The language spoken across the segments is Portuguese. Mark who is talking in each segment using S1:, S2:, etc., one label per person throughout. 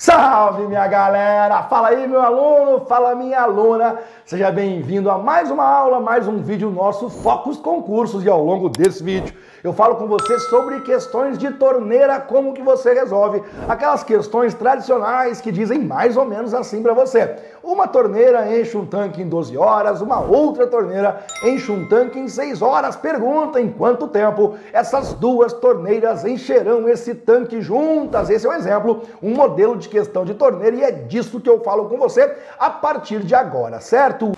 S1: Salve minha galera! Fala aí meu aluno, fala minha aluna. Seja bem-vindo a mais uma aula, mais um vídeo nosso Focus Concursos e ao longo desse vídeo eu falo com você sobre questões de torneira, como que você resolve aquelas questões tradicionais que dizem mais ou menos assim para você. Uma torneira enche um tanque em 12 horas, uma outra torneira enche um tanque em 6 horas. Pergunta em quanto tempo essas duas torneiras encherão esse tanque juntas. Esse é um exemplo, um modelo de questão de torneira e é disso que eu falo com você a partir de agora, certo?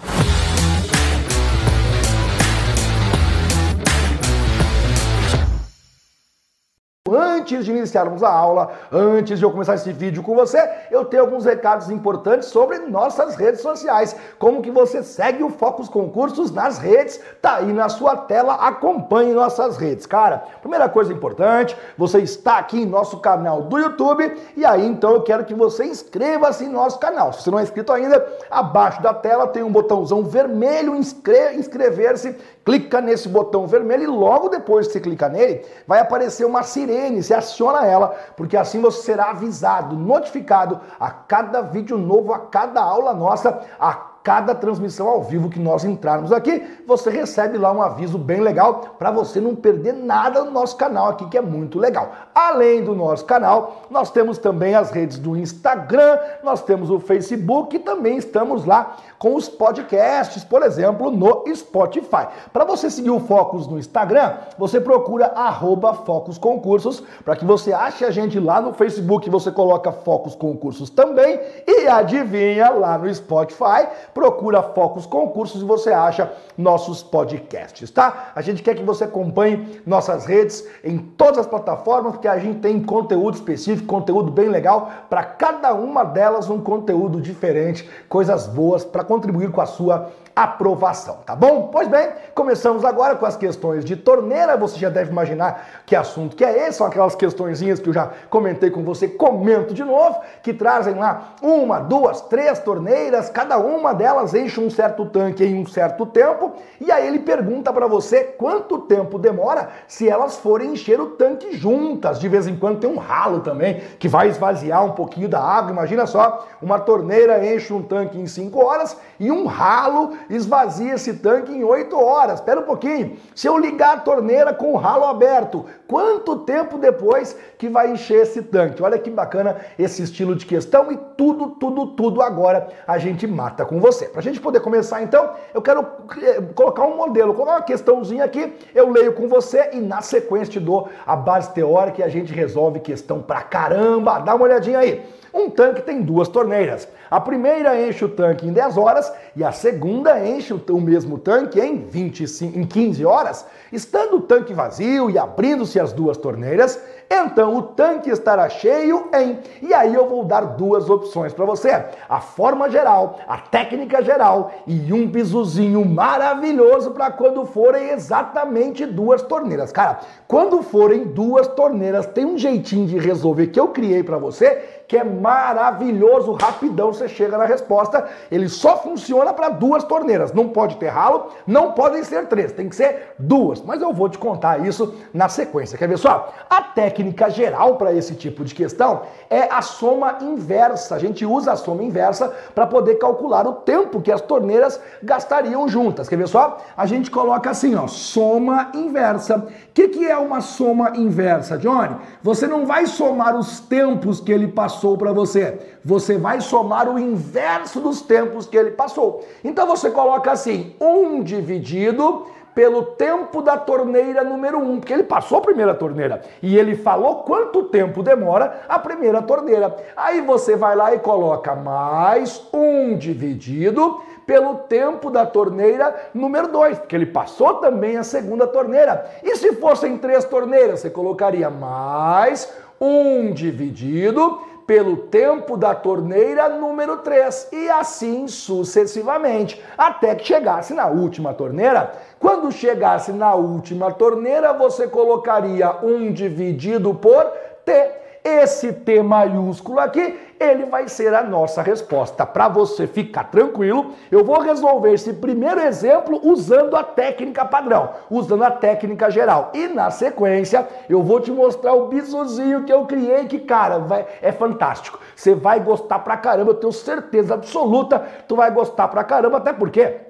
S1: Antes de iniciarmos a aula, antes de eu começar esse vídeo com você, eu tenho alguns recados importantes sobre nossas redes sociais. Como que você segue o Focus Concursos nas redes? Tá aí na sua tela, acompanhe nossas redes. Cara, primeira coisa importante, você está aqui em nosso canal do YouTube e aí então eu quero que você inscreva-se em nosso canal. Se você não é inscrito ainda, abaixo da tela tem um botãozão vermelho, inscre inscrever-se, clica nesse botão vermelho e logo depois que você clicar nele, vai aparecer uma sirene, você aciona ela, porque assim você será avisado, notificado a cada vídeo novo, a cada aula nossa, a cada transmissão ao vivo que nós entrarmos aqui, você recebe lá um aviso bem legal para você não perder nada no nosso canal aqui, que é muito legal. Além do nosso canal, nós temos também as redes do Instagram, nós temos o Facebook e também estamos lá com os podcasts, por exemplo, no Spotify. Para você seguir o Focus no Instagram, você procura arroba Focus Concursos, para que você ache a gente lá no Facebook, você coloca Focus Concursos também e adivinha lá no Spotify, procura Focus Concursos e você acha nossos podcasts, tá? A gente quer que você acompanhe nossas redes em todas as plataformas, porque a gente tem conteúdo específico, conteúdo bem legal, para cada uma delas um conteúdo diferente, coisas boas para contribuir com a sua aprovação, tá bom? Pois bem, começamos agora com as questões de torneira. Você já deve imaginar que assunto que é esse, são aquelas questõezinhas que eu já comentei com você, comento de novo, que trazem lá uma, duas, três torneiras, cada uma delas enche um certo tanque em um certo tempo, e aí ele pergunta para você quanto tempo demora se elas forem encher o tanque juntas. De vez em quando tem um ralo também que vai esvaziar um pouquinho da água. Imagina só, uma torneira enche um tanque em 5 horas e um ralo esvazia esse tanque em 8 horas. Espera um pouquinho. Se eu ligar a torneira com o ralo aberto, quanto tempo depois que vai encher esse tanque? Olha que bacana esse estilo de questão e tudo, tudo, tudo agora a gente mata com você. Para a gente poder começar então, eu quero eh, colocar um modelo, colocar uma questãozinha aqui, eu leio com você e na sequência te dou a base teórica e a gente resolve questão pra caramba. Dá uma olhadinha aí. Um tanque tem duas torneiras. A primeira enche o tanque em 10 horas e a segunda enche o mesmo tanque em, 25, em 15 horas. Estando o tanque vazio e abrindo-se as duas torneiras, então o tanque estará cheio em. E aí eu vou dar duas opções para você: a forma geral, a técnica geral e um bisuzinho maravilhoso para quando forem exatamente duas torneiras. Cara, quando forem duas torneiras, tem um jeitinho de resolver que eu criei para você que é maravilhoso, rapidão você chega na resposta. Ele só funciona para duas torneiras. Não pode ter ralo, não podem ser três, tem que ser duas. Mas eu vou te contar isso na sequência. Quer ver só? A técnica geral para esse tipo de questão é a soma inversa. A gente usa a soma inversa para poder calcular o tempo que as torneiras gastariam juntas. Quer ver só? A gente coloca assim, ó, soma inversa. O que, que é uma soma inversa, Johnny? Você não vai somar os tempos que ele passou passou para você. Você vai somar o inverso dos tempos que ele passou. Então você coloca assim: 1 dividido pelo tempo da torneira número 1, um, porque ele passou a primeira torneira e ele falou quanto tempo demora a primeira torneira. Aí você vai lá e coloca mais 1 um dividido pelo tempo da torneira número 2, porque ele passou também a segunda torneira. E se fossem três torneiras, você colocaria mais 1 um dividido pelo tempo da torneira número 3 e assim sucessivamente, até que chegasse na última torneira. Quando chegasse na última torneira, você colocaria 1 dividido por T esse T maiúsculo aqui, ele vai ser a nossa resposta. Para você ficar tranquilo, eu vou resolver esse primeiro exemplo usando a técnica padrão, usando a técnica geral. E na sequência, eu vou te mostrar o bizuzinho que eu criei, que, cara, vai, é fantástico. Você vai gostar pra caramba, eu tenho certeza absoluta, tu vai gostar pra caramba, até porque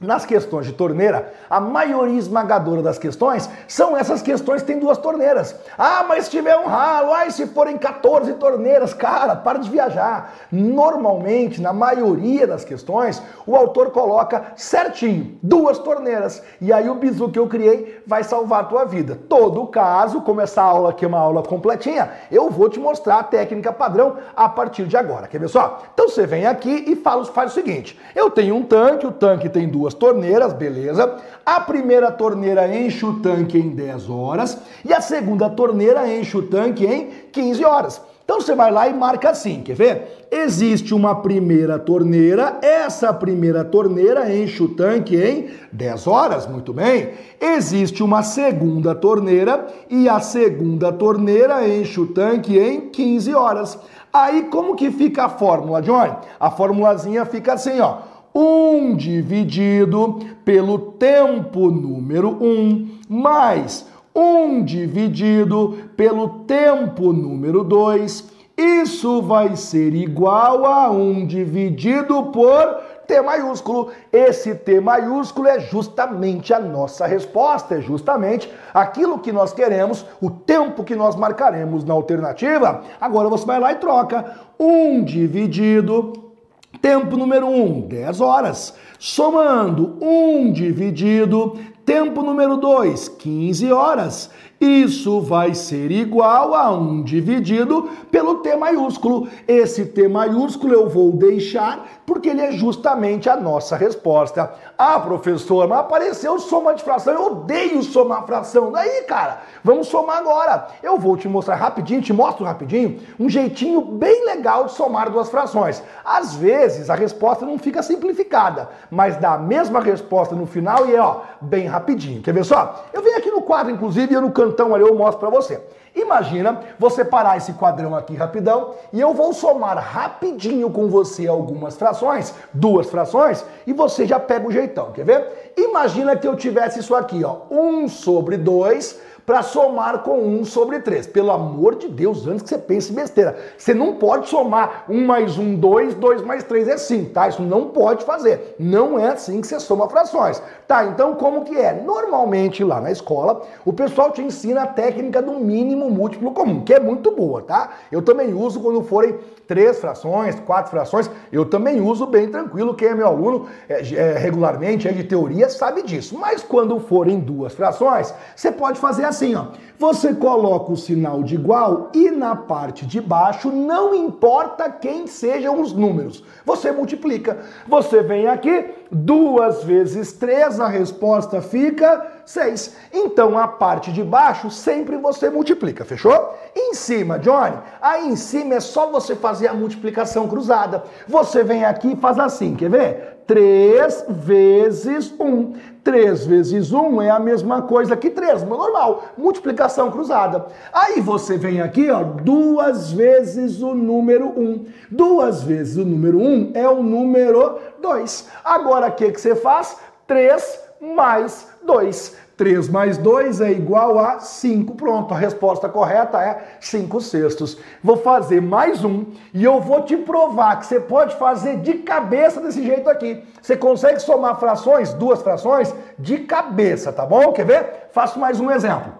S1: nas questões de torneira, a maioria esmagadora das questões são essas questões que têm duas torneiras. Ah, mas se tiver um ralo, ai, se forem 14 torneiras, cara, para de viajar. Normalmente, na maioria das questões, o autor coloca certinho, duas torneiras. E aí o bizu que eu criei vai salvar a tua vida. Todo caso, como essa aula aqui é uma aula completinha, eu vou te mostrar a técnica padrão a partir de agora. Quer ver só? Então você vem aqui e fala, faz o seguinte: eu tenho um tanque, o tanque tem duas duas torneiras, beleza. A primeira torneira enche o tanque em 10 horas e a segunda torneira enche o tanque em 15 horas. Então você vai lá e marca assim, quer ver? Existe uma primeira torneira, essa primeira torneira enche o tanque em 10 horas, muito bem. Existe uma segunda torneira e a segunda torneira enche o tanque em 15 horas. Aí como que fica a fórmula, Johnny? A formulazinha fica assim, ó. 1 dividido pelo tempo número 1 mais 1 dividido pelo tempo número 2. Isso vai ser igual a 1 dividido por T maiúsculo. Esse T maiúsculo é justamente a nossa resposta, é justamente aquilo que nós queremos, o tempo que nós marcaremos na alternativa. Agora você vai lá e troca 1 dividido Tempo número 1, um, 10 horas. Somando 1 um dividido, tempo número 2, 15 horas. Isso vai ser igual a 1 dividido pelo T maiúsculo. Esse T maiúsculo eu vou deixar porque ele é justamente a nossa resposta. Ah, professor, mas apareceu soma de fração. Eu odeio somar fração. Daí, cara, vamos somar agora. Eu vou te mostrar rapidinho, te mostro rapidinho, um jeitinho bem legal de somar duas frações. Às vezes a resposta não fica simplificada, mas dá a mesma resposta no final e é, ó, bem rapidinho. Quer ver só? Eu venho aqui no quadro, inclusive, e no canto então ali eu mostro para você. Imagina você parar esse quadrão aqui rapidão e eu vou somar rapidinho com você algumas frações, duas frações, e você já pega o jeitão, quer ver? Imagina que eu tivesse isso aqui, ó, 1 sobre 2 para somar com 1 sobre 3. Pelo amor de Deus, antes que você pense besteira. Você não pode somar 1 mais 1, 2, 2 mais 3 é 5, tá? Isso não pode fazer. Não é assim que você soma frações. Tá, então como que é? Normalmente lá na escola, o pessoal te ensina a técnica do mínimo múltiplo comum, que é muito boa, tá? Eu também uso quando forem três frações, quatro frações, eu também uso bem tranquilo. Quem é meu aluno é, é, regularmente, é de teoria, sabe disso. Mas quando forem duas frações, você pode fazer assim assim, ó. Você coloca o sinal de igual e na parte de baixo não importa quem sejam os números. Você multiplica. Você vem aqui, duas vezes três, a resposta fica 6. Então a parte de baixo sempre você multiplica, fechou? Em cima, Johnny, aí em cima é só você fazer a multiplicação cruzada. Você vem aqui e faz assim, quer ver? 3 vezes 1. 3 vezes 1 é a mesma coisa que 3, normal. Multiplicação cruzada. Aí você vem aqui, ó, duas vezes o número 1. Duas vezes o número 1 é o número 2. Agora o que, que você faz? 3 mais 2. 3 mais 2 é igual a 5. Pronto, a resposta correta é 5 sextos. Vou fazer mais um e eu vou te provar que você pode fazer de cabeça desse jeito aqui. Você consegue somar frações, duas frações, de cabeça, tá bom? Quer ver? Faço mais um exemplo.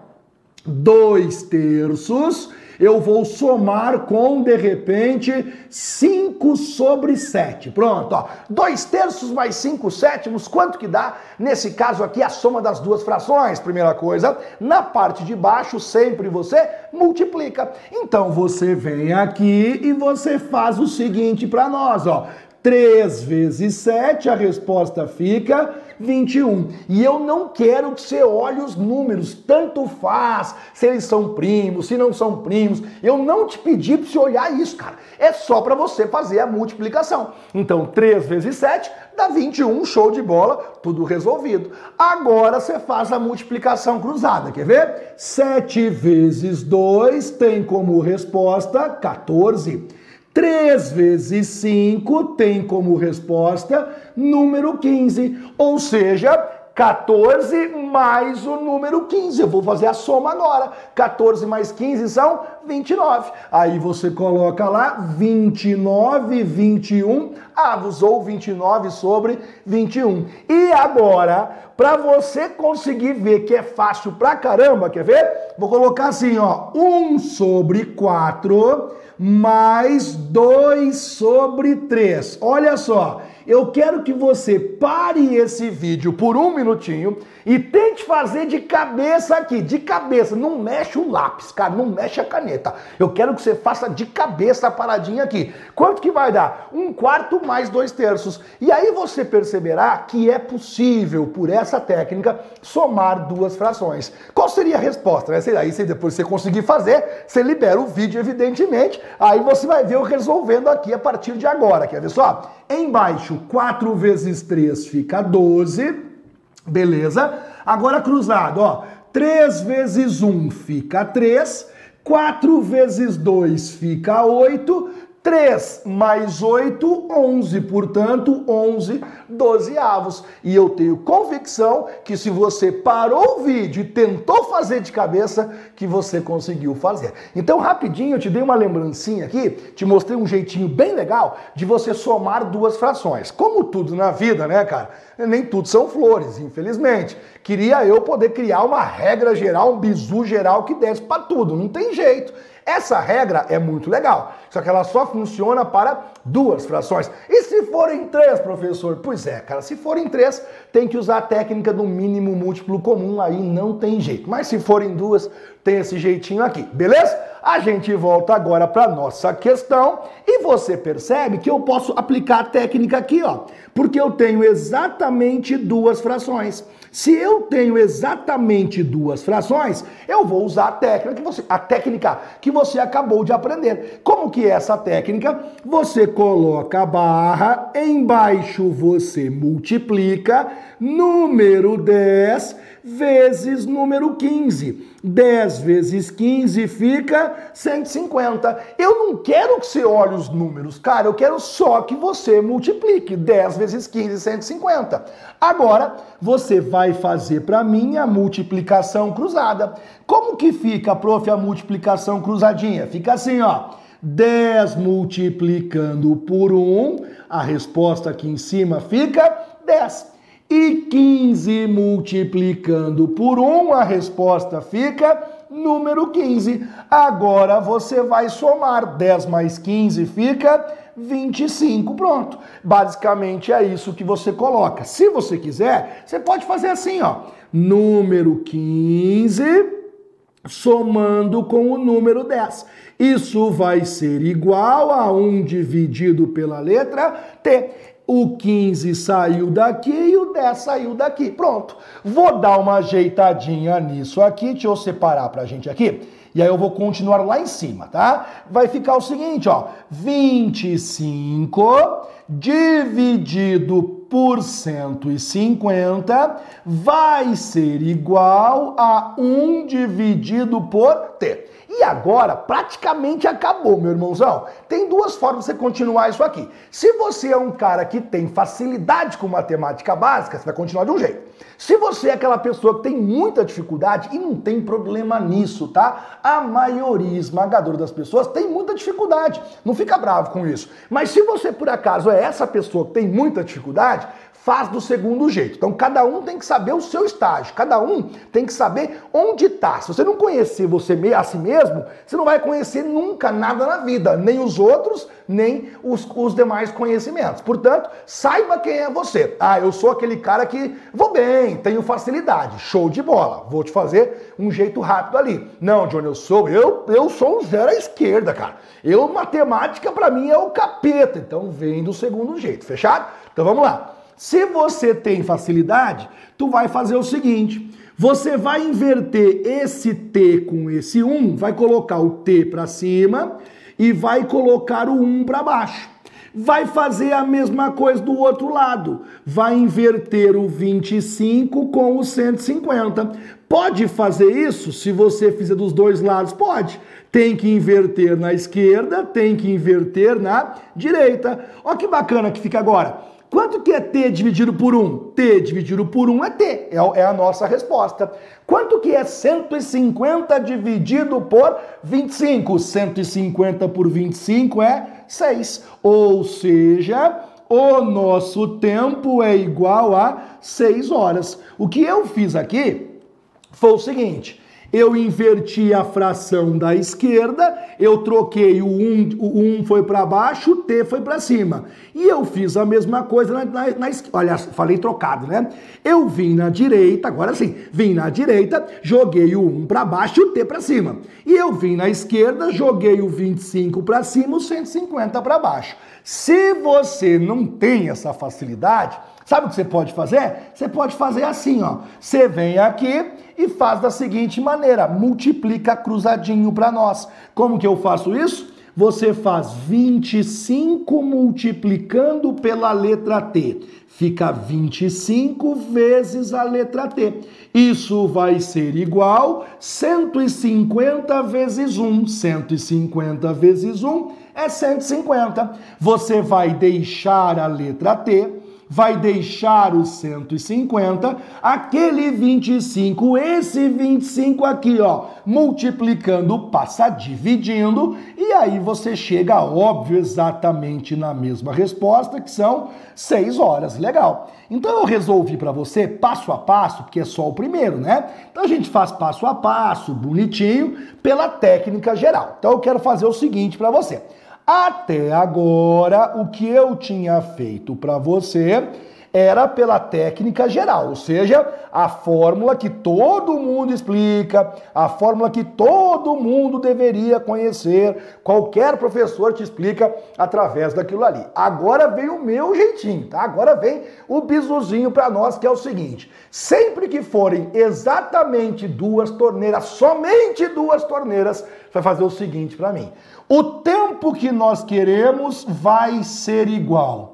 S1: 2 terços eu vou somar com, de repente, 5 sobre 7. Pronto, ó. 2 terços mais 5 sétimos, quanto que dá? Nesse caso aqui, a soma das duas frações. Primeira coisa, na parte de baixo, sempre você multiplica. Então, você vem aqui e você faz o seguinte para nós, ó. 3 vezes 7, a resposta fica 21. E eu não quero que você olhe os números, tanto faz se eles são primos, se não são primos. Eu não te pedi para você olhar isso, cara. É só para você fazer a multiplicação. Então, 3 vezes 7 dá 21, show de bola, tudo resolvido. Agora você faz a multiplicação cruzada, quer ver? 7 vezes 2 tem como resposta 14. 3 vezes 5 tem como resposta número 15, ou seja, 14 mais o número 15. Eu vou fazer a soma agora. 14 mais 15 são 29. Aí você coloca lá 29, 21. Ah, usou 29 sobre 21. E agora, para você conseguir ver que é fácil pra caramba, quer ver? Vou colocar assim, ó, 1 sobre 4 mais 2 sobre 3. Olha só, eu quero que você pare esse vídeo por um minutinho e tente fazer de cabeça aqui, de cabeça. Não mexe o lápis, cara, não mexe a caneta. Eu quero que você faça de cabeça a paradinha aqui. Quanto que vai dar? Um quarto mais dois terços. E aí você perceberá que é possível, por essa técnica, somar duas frações. Qual seria a resposta? Né? Aí, se depois você conseguir fazer, você libera o vídeo, evidentemente. Aí você vai ver eu resolvendo aqui a partir de agora. Quer ver só? Embaixo, 4 vezes 3 fica 12. Beleza? Agora cruzado, ó. 3 vezes 1 fica 3. 4 vezes 2 fica 8. 3 mais 8, 11. Portanto, 11 dozeavos. E eu tenho convicção que se você parou o vídeo e tentou fazer de cabeça, que você conseguiu fazer. Então, rapidinho, eu te dei uma lembrancinha aqui, te mostrei um jeitinho bem legal de você somar duas frações. Como tudo na vida, né, cara? Nem tudo são flores, infelizmente. Queria eu poder criar uma regra geral, um bizu geral que desse para tudo. Não tem jeito. Essa regra é muito legal, só que ela só funciona para duas frações. E se forem três, professor? Pois é, cara, se forem três, tem que usar a técnica do mínimo múltiplo comum, aí não tem jeito. Mas se forem duas, tem esse jeitinho aqui, beleza? A gente volta agora para nossa questão e você percebe que eu posso aplicar a técnica aqui, ó, porque eu tenho exatamente duas frações. Se eu tenho exatamente duas frações, eu vou usar a técnica que você, a técnica que você acabou de aprender. Como que é essa técnica? Você coloca a barra, embaixo você multiplica número 10 vezes número 15. 10 vezes 15 fica 150. Eu não quero que você olhe os números, cara, eu quero só que você multiplique 10 vezes 15, 150. Agora, você vai fazer para mim a multiplicação cruzada. Como que fica, prof, a multiplicação cruzadinha? Fica assim, ó. 10 multiplicando por 1, a resposta aqui em cima fica 10. E 15 multiplicando por 1, a resposta fica número 15. Agora você vai somar 10 mais 15 fica 25. Pronto. Basicamente é isso que você coloca. Se você quiser, você pode fazer assim, ó. Número 15 somando com o número 10. Isso vai ser igual a 1 dividido pela letra T. O 15 saiu daqui e o 10 saiu daqui. Pronto. Vou dar uma ajeitadinha nisso aqui. Deixa eu separar pra gente aqui. E aí eu vou continuar lá em cima, tá? Vai ficar o seguinte, ó. 25 dividido por 150 vai ser igual a 1 dividido por t. E agora praticamente acabou, meu irmãozão. Tem duas formas de você continuar isso aqui. Se você é um cara que tem facilidade com matemática básica, você vai continuar de um jeito. Se você é aquela pessoa que tem muita dificuldade, e não tem problema nisso, tá? A maioria esmagadora das pessoas tem muita dificuldade. Não fica bravo com isso. Mas se você, por acaso, é essa pessoa que tem muita dificuldade, faz do segundo jeito. Então cada um tem que saber o seu estágio, cada um tem que saber onde está. Se você não conhecer você a si mesmo, você não vai conhecer nunca nada na vida, nem os outros, nem os, os demais conhecimentos. Portanto, saiba quem é você. Ah, eu sou aquele cara que vou bem, tenho facilidade, show de bola. Vou te fazer um jeito rápido ali. Não, Johnny, eu sou eu, eu sou um zero à esquerda, cara. Eu matemática para mim é o capeta. Então vem do segundo jeito, fechado? Então vamos lá. Se você tem facilidade, tu vai fazer o seguinte: você vai inverter esse T com esse 1, vai colocar o T para cima e vai colocar o 1 para baixo. Vai fazer a mesma coisa do outro lado. Vai inverter o 25 com o 150. Pode fazer isso se você fizer dos dois lados? Pode. Tem que inverter na esquerda, tem que inverter na direita. Olha que bacana que fica agora. Quanto que é T dividido por 1? T dividido por 1 é T, é, é a nossa resposta. Quanto que é 150 dividido por 25? 150 por 25 é 6. Ou seja, o nosso tempo é igual a 6 horas. O que eu fiz aqui foi o seguinte, eu inverti a fração da esquerda, eu troquei o 1, o 1 foi para baixo, o T foi para cima. E eu fiz a mesma coisa na, na, na esquerda. Olha, falei trocado, né? Eu vim na direita, agora sim, vim na direita, joguei o 1 para baixo o T para cima. E eu vim na esquerda, joguei o 25 para cima, o 150 para baixo. Se você não tem essa facilidade, sabe o que você pode fazer? Você pode fazer assim, ó. Você vem aqui e faz da seguinte maneira: multiplica cruzadinho para nós. Como que eu faço isso? Você faz 25 multiplicando pela letra T. Fica 25 vezes a letra T. Isso vai ser igual 150 vezes 1. 150 vezes 1 é 150. Você vai deixar a letra T vai deixar os 150, aquele 25, esse 25 aqui, ó, multiplicando passa dividindo, e aí você chega, óbvio, exatamente na mesma resposta, que são 6 horas. Legal. Então eu resolvi para você passo a passo, porque é só o primeiro, né? Então a gente faz passo a passo, bonitinho, pela técnica geral. Então eu quero fazer o seguinte para você. Até agora, o que eu tinha feito para você era pela técnica geral, ou seja, a fórmula que todo mundo explica, a fórmula que todo mundo deveria conhecer, qualquer professor te explica através daquilo ali. Agora vem o meu jeitinho, tá? Agora vem o bizuzinho para nós, que é o seguinte: sempre que forem exatamente duas torneiras, somente duas torneiras, vai fazer o seguinte para mim. O tempo que nós queremos vai ser igual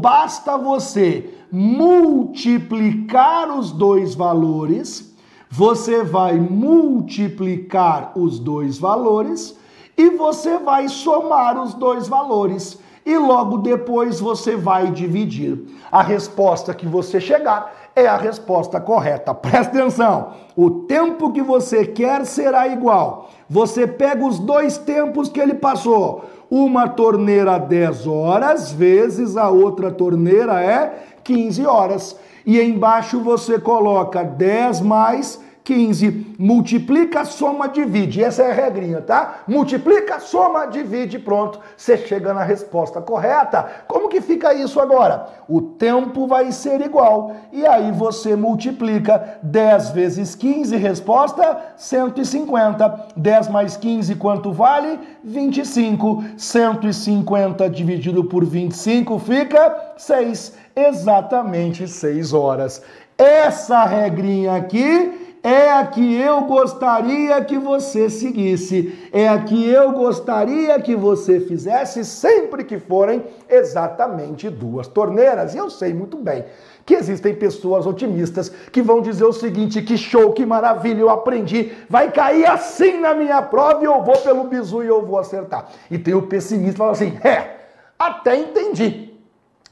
S1: Basta você multiplicar os dois valores, você vai multiplicar os dois valores e você vai somar os dois valores. E logo depois você vai dividir. A resposta que você chegar é a resposta correta. Presta atenção. O tempo que você quer será igual. Você pega os dois tempos que ele passou uma torneira 10 horas, vezes a outra torneira é 15 horas. E embaixo você coloca 10 mais 15. Multiplica, soma, divide. Essa é a regrinha, tá? Multiplica, soma, divide, pronto. Você chega na resposta correta. Como que fica isso agora? O tempo vai ser igual. E aí você multiplica 10 vezes 15, resposta 150. 10 mais 15, quanto vale? 25. 150 dividido por 25 fica 6. Exatamente 6 horas. Essa regrinha aqui é a que eu gostaria que você seguisse, é a que eu gostaria que você fizesse sempre que forem exatamente duas torneiras. E eu sei muito bem que existem pessoas otimistas que vão dizer o seguinte: que show, que maravilha, eu aprendi, vai cair assim na minha prova e eu vou pelo bizu e eu vou acertar. E tem o pessimista que fala assim: é, até entendi,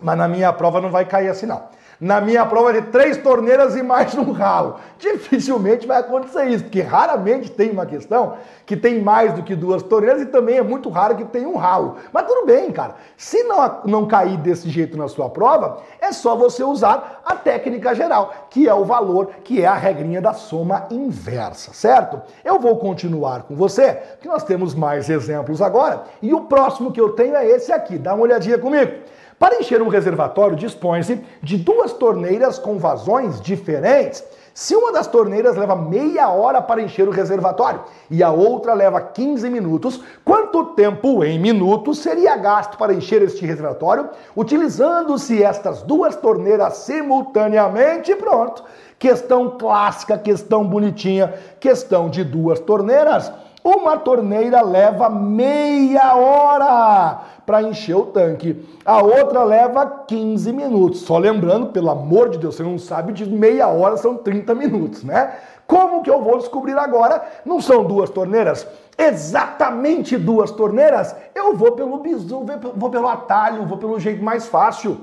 S1: mas na minha prova não vai cair assim não. Na minha prova de três torneiras e mais um ralo. Dificilmente vai acontecer isso, porque raramente tem uma questão que tem mais do que duas torneiras e também é muito raro que tenha um ralo. Mas tudo bem, cara. Se não, não cair desse jeito na sua prova, é só você usar a técnica geral, que é o valor, que é a regrinha da soma inversa, certo? Eu vou continuar com você, que nós temos mais exemplos agora, e o próximo que eu tenho é esse aqui. Dá uma olhadinha comigo. Para encher um reservatório, dispõe-se de duas torneiras com vazões diferentes. Se uma das torneiras leva meia hora para encher o reservatório e a outra leva 15 minutos, quanto tempo em minutos seria gasto para encher este reservatório utilizando-se estas duas torneiras simultaneamente? Pronto. Questão clássica, questão bonitinha, questão de duas torneiras. Uma torneira leva meia hora para encher o tanque. A outra leva 15 minutos. Só lembrando, pelo amor de Deus, você não sabe, de meia hora são 30 minutos, né? Como que eu vou descobrir agora? Não são duas torneiras? Exatamente duas torneiras? Eu vou pelo bizu, vou pelo atalho, vou pelo jeito mais fácil.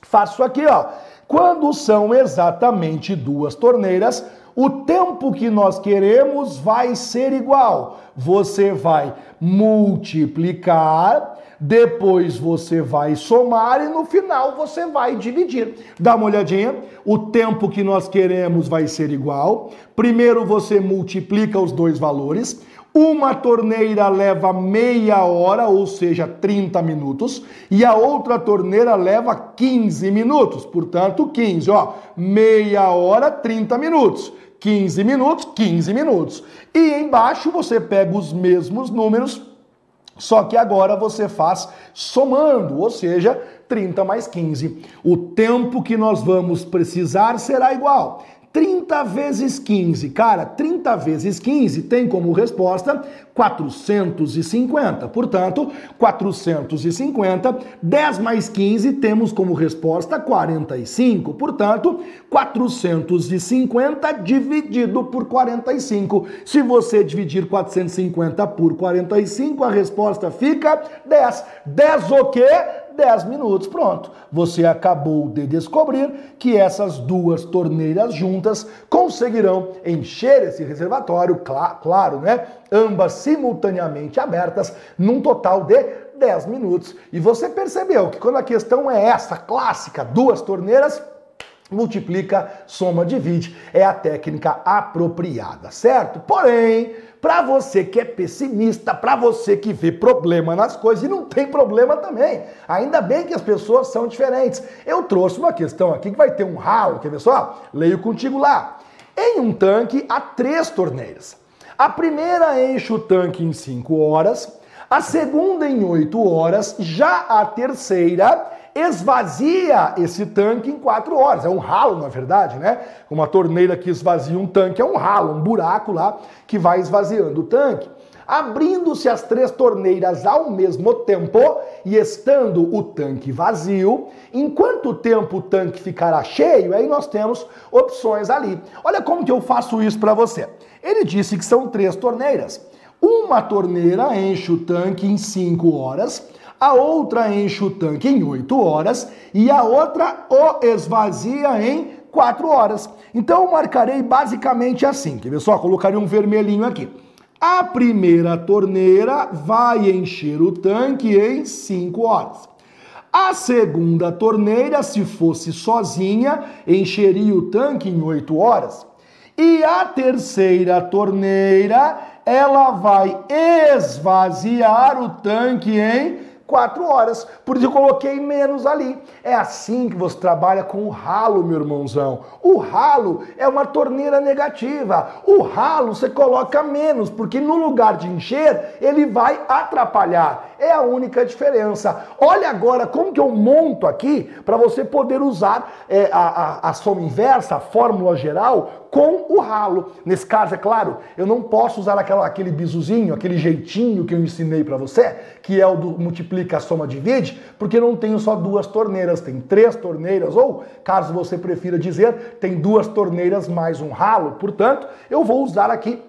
S1: Faço aqui, ó. Quando são exatamente duas torneiras, o tempo que nós queremos vai ser igual. Você vai multiplicar, depois você vai somar e no final você vai dividir. Dá uma olhadinha. O tempo que nós queremos vai ser igual. Primeiro você multiplica os dois valores. Uma torneira leva meia hora, ou seja, 30 minutos, e a outra torneira leva 15 minutos. Portanto, 15, ó, meia hora, 30 minutos. 15 minutos, 15 minutos. E embaixo você pega os mesmos números, só que agora você faz somando, ou seja, 30 mais 15. O tempo que nós vamos precisar será igual. 30 vezes 15. Cara, 30 vezes 15 tem como resposta 450. Portanto, 450, 10 mais 15 temos como resposta 45. Portanto, 450 dividido por 45. Se você dividir 450 por 45, a resposta fica 10. 10 o quê? 10 minutos. Pronto. Você acabou de descobrir que essas duas torneiras juntas conseguirão encher esse reservatório, cl claro, né? Ambas simultaneamente abertas, num total de 10 minutos. E você percebeu que quando a questão é essa, clássica, duas torneiras, multiplica, soma, divide. É a técnica apropriada, certo? Porém, para você que é pessimista, para você que vê problema nas coisas, e não tem problema também. Ainda bem que as pessoas são diferentes. Eu trouxe uma questão aqui que vai ter um ralo, quer ver só? Leio contigo lá. Em um tanque há três torneiras. A primeira enche o tanque em 5 horas, a segunda em 8 horas, já a terceira esvazia esse tanque em quatro horas. É um ralo, na verdade, né? Uma torneira que esvazia um tanque é um ralo, um buraco lá que vai esvaziando o tanque. Abrindo-se as três torneiras ao mesmo tempo e estando o tanque vazio, em quanto tempo o tanque ficará cheio? Aí nós temos opções ali. Olha como que eu faço isso para você. Ele disse que são três torneiras. Uma torneira enche o tanque em 5 horas, a outra enche o tanque em 8 horas e a outra o esvazia em 4 horas. Então eu marcarei basicamente assim, quer ver só? Colocaria um vermelhinho aqui. A primeira torneira vai encher o tanque em 5 horas. A segunda torneira, se fosse sozinha, encheria o tanque em 8 horas. E a terceira torneira, ela vai esvaziar o tanque em quatro horas. Por isso eu coloquei menos ali. É assim que você trabalha com o ralo, meu irmãozão. O ralo é uma torneira negativa. O ralo você coloca menos, porque no lugar de encher, ele vai atrapalhar. É a única diferença. Olha agora como que eu monto aqui para você poder usar é, a, a, a soma inversa, a fórmula geral, com o ralo. Nesse caso, é claro, eu não posso usar aquela, aquele bizuzinho, aquele jeitinho que eu ensinei para você, que é o do multiplica, soma, divide, porque não tenho só duas torneiras, tem três torneiras, ou, caso você prefira dizer, tem duas torneiras mais um ralo. Portanto, eu vou usar aqui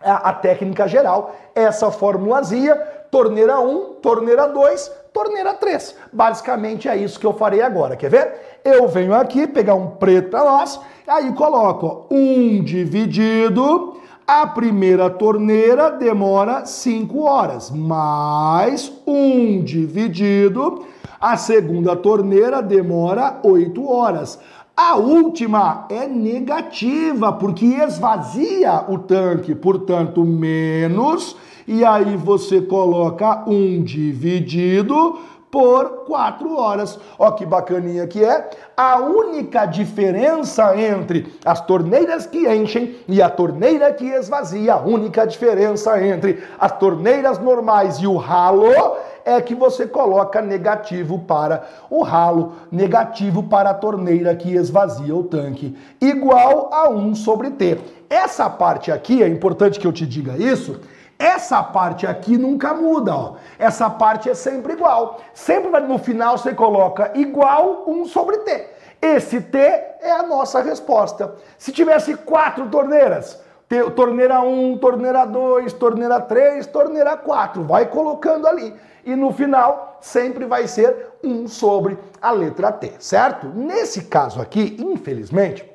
S1: a, a técnica geral, essa formulazinha, torneira 1, torneira 2, torneira 3. Basicamente é isso que eu farei agora. Quer ver? Eu venho aqui pegar um preto para nós, aí coloco 1 dividido, a primeira torneira demora 5 horas, mais 1 dividido, a segunda torneira demora 8 horas. A última é negativa, porque esvazia o tanque, portanto, menos. E aí você coloca um dividido por 4 horas. Ó que bacaninha que é. A única diferença entre as torneiras que enchem e a torneira que esvazia, a única diferença entre as torneiras normais e o ralo é que você coloca negativo para o ralo, negativo para a torneira que esvazia o tanque, igual a 1 sobre T. Essa parte aqui, é importante que eu te diga isso, essa parte aqui nunca muda, ó. Essa parte é sempre igual. Sempre no final você coloca igual 1 sobre T. Esse T é a nossa resposta. Se tivesse quatro torneiras, torneira 1, torneira 2, torneira 3, torneira 4, vai colocando ali e no final sempre vai ser 1 sobre a letra T, certo? Nesse caso aqui, infelizmente,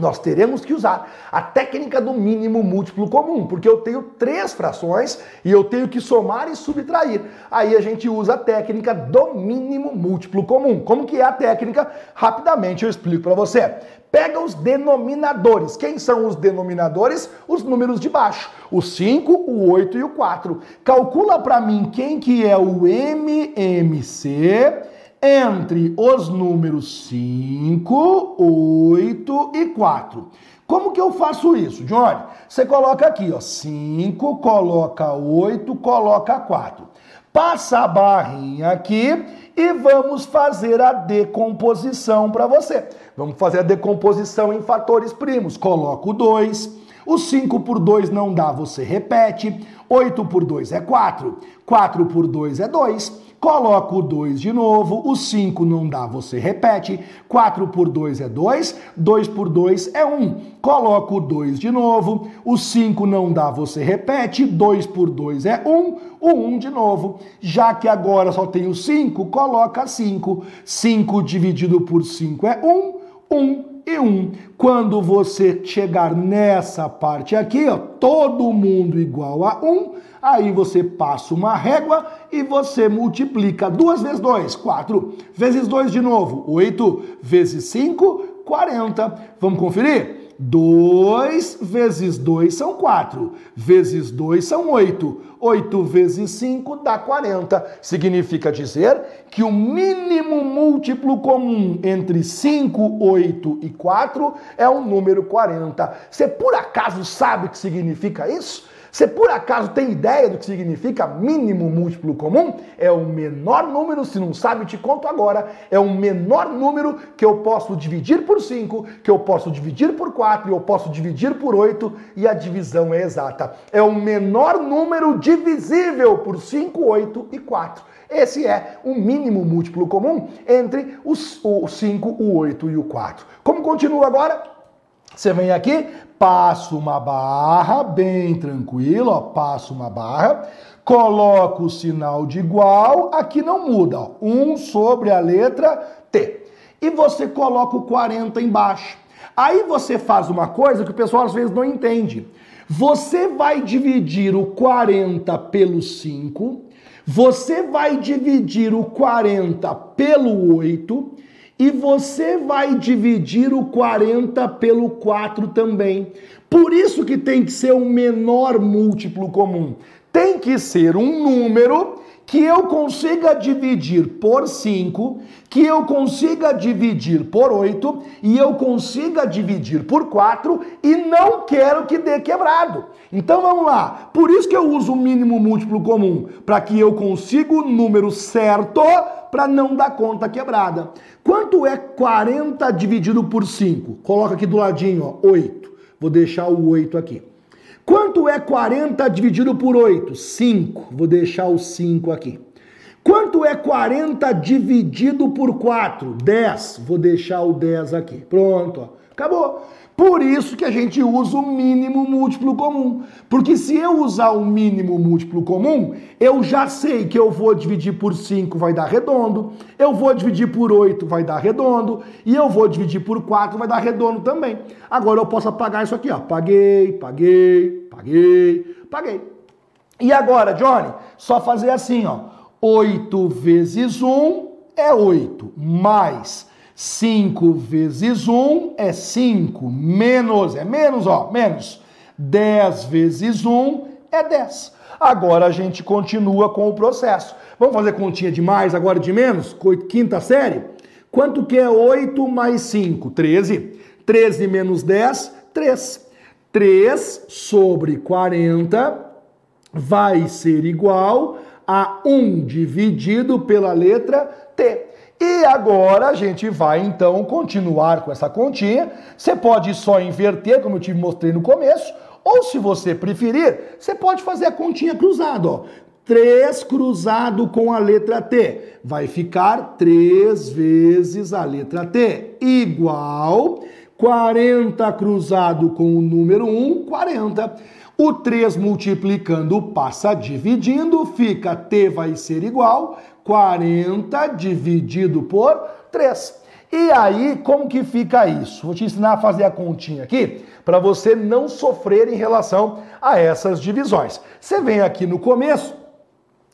S1: nós teremos que usar a técnica do mínimo múltiplo comum, porque eu tenho três frações e eu tenho que somar e subtrair. Aí a gente usa a técnica do mínimo múltiplo comum. Como que é a técnica? Rapidamente eu explico para você. Pega os denominadores. Quem são os denominadores? Os números de baixo. O 5, o 8 e o 4. Calcula para mim quem que é o MMC entre os números 5, 8 e 4. Como que eu faço isso, Johnny? Você coloca aqui, ó, 5, coloca 8, coloca 4. Passa a barrinha aqui e vamos fazer a decomposição para você. Vamos fazer a decomposição em fatores primos. Coloca o 2. O 5 por 2 não dá, você repete. 8 por 2 é 4. 4 por 2 é 2. Coloca o 2 de novo, o 5 não dá, você repete. 4 por 2 é 2, 2 por 2 é 1. Coloca o 2 de novo, o 5 não dá, você repete. 2 por 2 é 1, o 1 de novo. Já que agora só tem o 5, coloca 5. 5 dividido por 5 é 1, 1 e 1. Quando você chegar nessa parte aqui, ó, todo mundo igual a 1, aí você passa uma régua e você multiplica 2 vezes 2, 4, vezes 2 de novo, 8, vezes 5, 40. Vamos conferir? 2 vezes 2 são 4, vezes 2 são 8. 8 vezes 5 dá 40. Significa dizer que o mínimo múltiplo comum entre 5, 8 e 4 é o número 40. Você por acaso sabe o que significa isso? Você por acaso tem ideia do que significa mínimo múltiplo comum? É o menor número, se não sabe, te conto agora. É o menor número que eu posso dividir por 5, que eu posso dividir por 4 e eu posso dividir por 8 e a divisão é exata. É o menor número divisível por 5, 8 e 4. Esse é o mínimo múltiplo comum entre os, o 5, o 8 e o 4. Como continua agora? Você vem aqui, passo uma barra, bem tranquilo, ó, passo uma barra, coloco o sinal de igual, aqui não muda, ó, 1 sobre a letra T. E você coloca o 40 embaixo. Aí você faz uma coisa que o pessoal às vezes não entende. Você vai dividir o 40 pelo 5, você vai dividir o 40 pelo 8 e você vai dividir o 40 pelo 4 também. Por isso que tem que ser o menor múltiplo comum. Tem que ser um número que eu consiga dividir por 5, que eu consiga dividir por 8 e eu consiga dividir por 4 e não quero que dê quebrado. Então vamos lá. Por isso que eu uso o mínimo múltiplo comum, para que eu consiga o número certo para não dar conta quebrada. Quanto é 40 dividido por 5? Coloca aqui do ladinho, ó, 8. Vou deixar o 8 aqui. Quanto é 40 dividido por 8? 5. Vou deixar o 5 aqui. Quanto é 40 dividido por 4? 10. Vou deixar o 10 aqui. Pronto, ó. acabou. Por isso que a gente usa o mínimo múltiplo comum. Porque se eu usar o mínimo múltiplo comum, eu já sei que eu vou dividir por 5 vai dar redondo, eu vou dividir por 8 vai dar redondo, e eu vou dividir por 4 vai dar redondo também. Agora eu posso apagar isso aqui, ó. Paguei, paguei, paguei, paguei. E agora, Johnny, só fazer assim, ó. 8 vezes 1 é 8, mais 5 vezes 1 é 5, menos, é menos, ó, menos. 10 vezes 1 é 10. Agora a gente continua com o processo. Vamos fazer continha de mais, agora de menos? Quinta série? Quanto que é 8 mais 5? 13. 13 menos 10, 3. 3 sobre 40 vai ser igual a 1 dividido pela letra T. E agora a gente vai então continuar com essa continha. Você pode só inverter, como eu te mostrei no começo, ou se você preferir, você pode fazer a continha cruzada, ó. 3 cruzado com a letra T. Vai ficar 3 vezes a letra T, igual 40 cruzado com o número 1, 40. O 3 multiplicando passa dividindo, fica T vai ser igual 40 dividido por 3. E aí, como que fica isso? Vou te ensinar a fazer a continha aqui para você não sofrer em relação a essas divisões. Você vem aqui no começo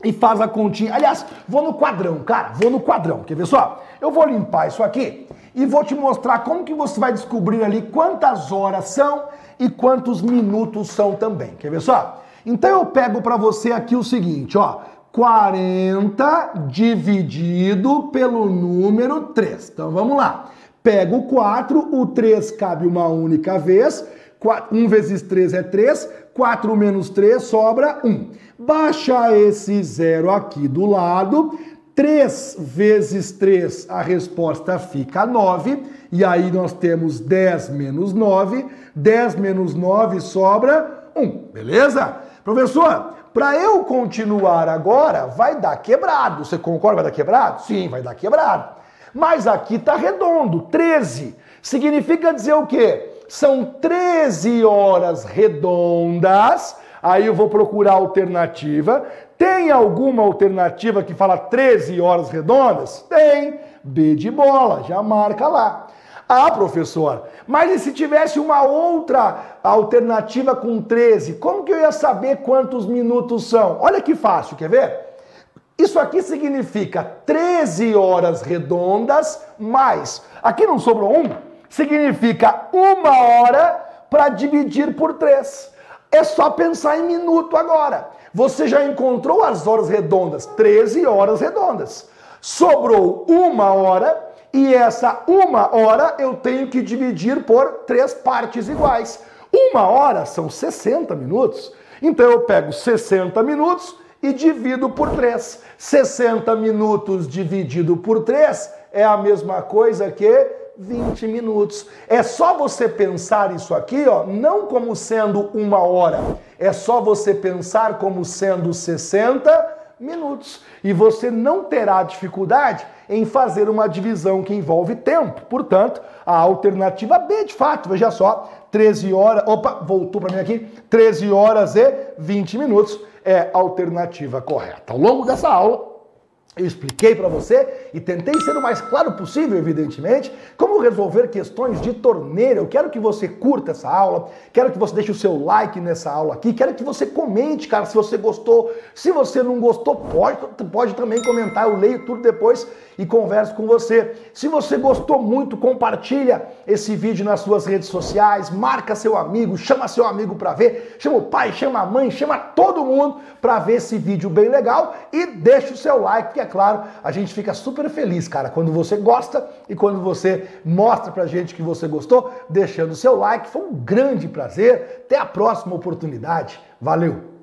S1: e faz a continha. Aliás, vou no quadrão, cara, vou no quadrão. Quer ver só? Eu vou limpar isso aqui e vou te mostrar como que você vai descobrir ali quantas horas são e quantos minutos são também. Quer ver só? Então eu pego para você aqui o seguinte, ó, 40 dividido pelo número 3. Então vamos lá. Pego o 4, o 3 cabe uma única vez, 1 vezes 3 é 3, 4 menos 3 sobra 1. Baixa esse zero aqui do lado, 3 vezes 3, a resposta fica 9. E aí nós temos 10 menos 9. 10 menos 9 sobra 1. Beleza? Professor, para eu continuar agora, vai dar quebrado. Você concorda? Vai dar quebrado? Sim, vai dar quebrado. Mas aqui está redondo, 13. Significa dizer o quê? São 13 horas redondas. Aí eu vou procurar alternativa. Tem alguma alternativa que fala 13 horas redondas? Tem. B de bola, já marca lá. Ah, professor, mas e se tivesse uma outra alternativa com 13? Como que eu ia saber quantos minutos são? Olha que fácil, quer ver? Isso aqui significa 13 horas redondas mais. Aqui não sobrou um? Significa uma hora para dividir por 3. É só pensar em minuto agora. Você já encontrou as horas redondas, 13 horas redondas. Sobrou uma hora e essa uma hora eu tenho que dividir por três partes iguais. Uma hora são 60 minutos. Então eu pego 60 minutos e divido por 3. 60 minutos dividido por 3 é a mesma coisa que 20 minutos. É só você pensar isso aqui, ó, não como sendo uma hora. É só você pensar como sendo 60 minutos. E você não terá dificuldade em fazer uma divisão que envolve tempo. Portanto, a alternativa B, de fato, veja só, 13 horas, opa, voltou para mim aqui, 13 horas e 20 minutos é a alternativa correta. Ao longo dessa aula, eu expliquei para você e tentei ser o mais claro possível, evidentemente, como resolver questões de torneira. Eu quero que você curta essa aula, quero que você deixe o seu like nessa aula aqui, quero que você comente, cara, se você gostou. Se você não gostou, pode, pode também comentar, eu leio tudo depois e converso com você. Se você gostou muito, compartilha esse vídeo nas suas redes sociais, marca seu amigo, chama seu amigo para ver, chama o pai, chama a mãe, chama todo mundo para ver esse vídeo bem legal e deixa o seu like, é claro, a gente fica super feliz, cara, quando você gosta e quando você mostra pra gente que você gostou, deixando o seu like. Foi um grande prazer. Até a próxima oportunidade. Valeu!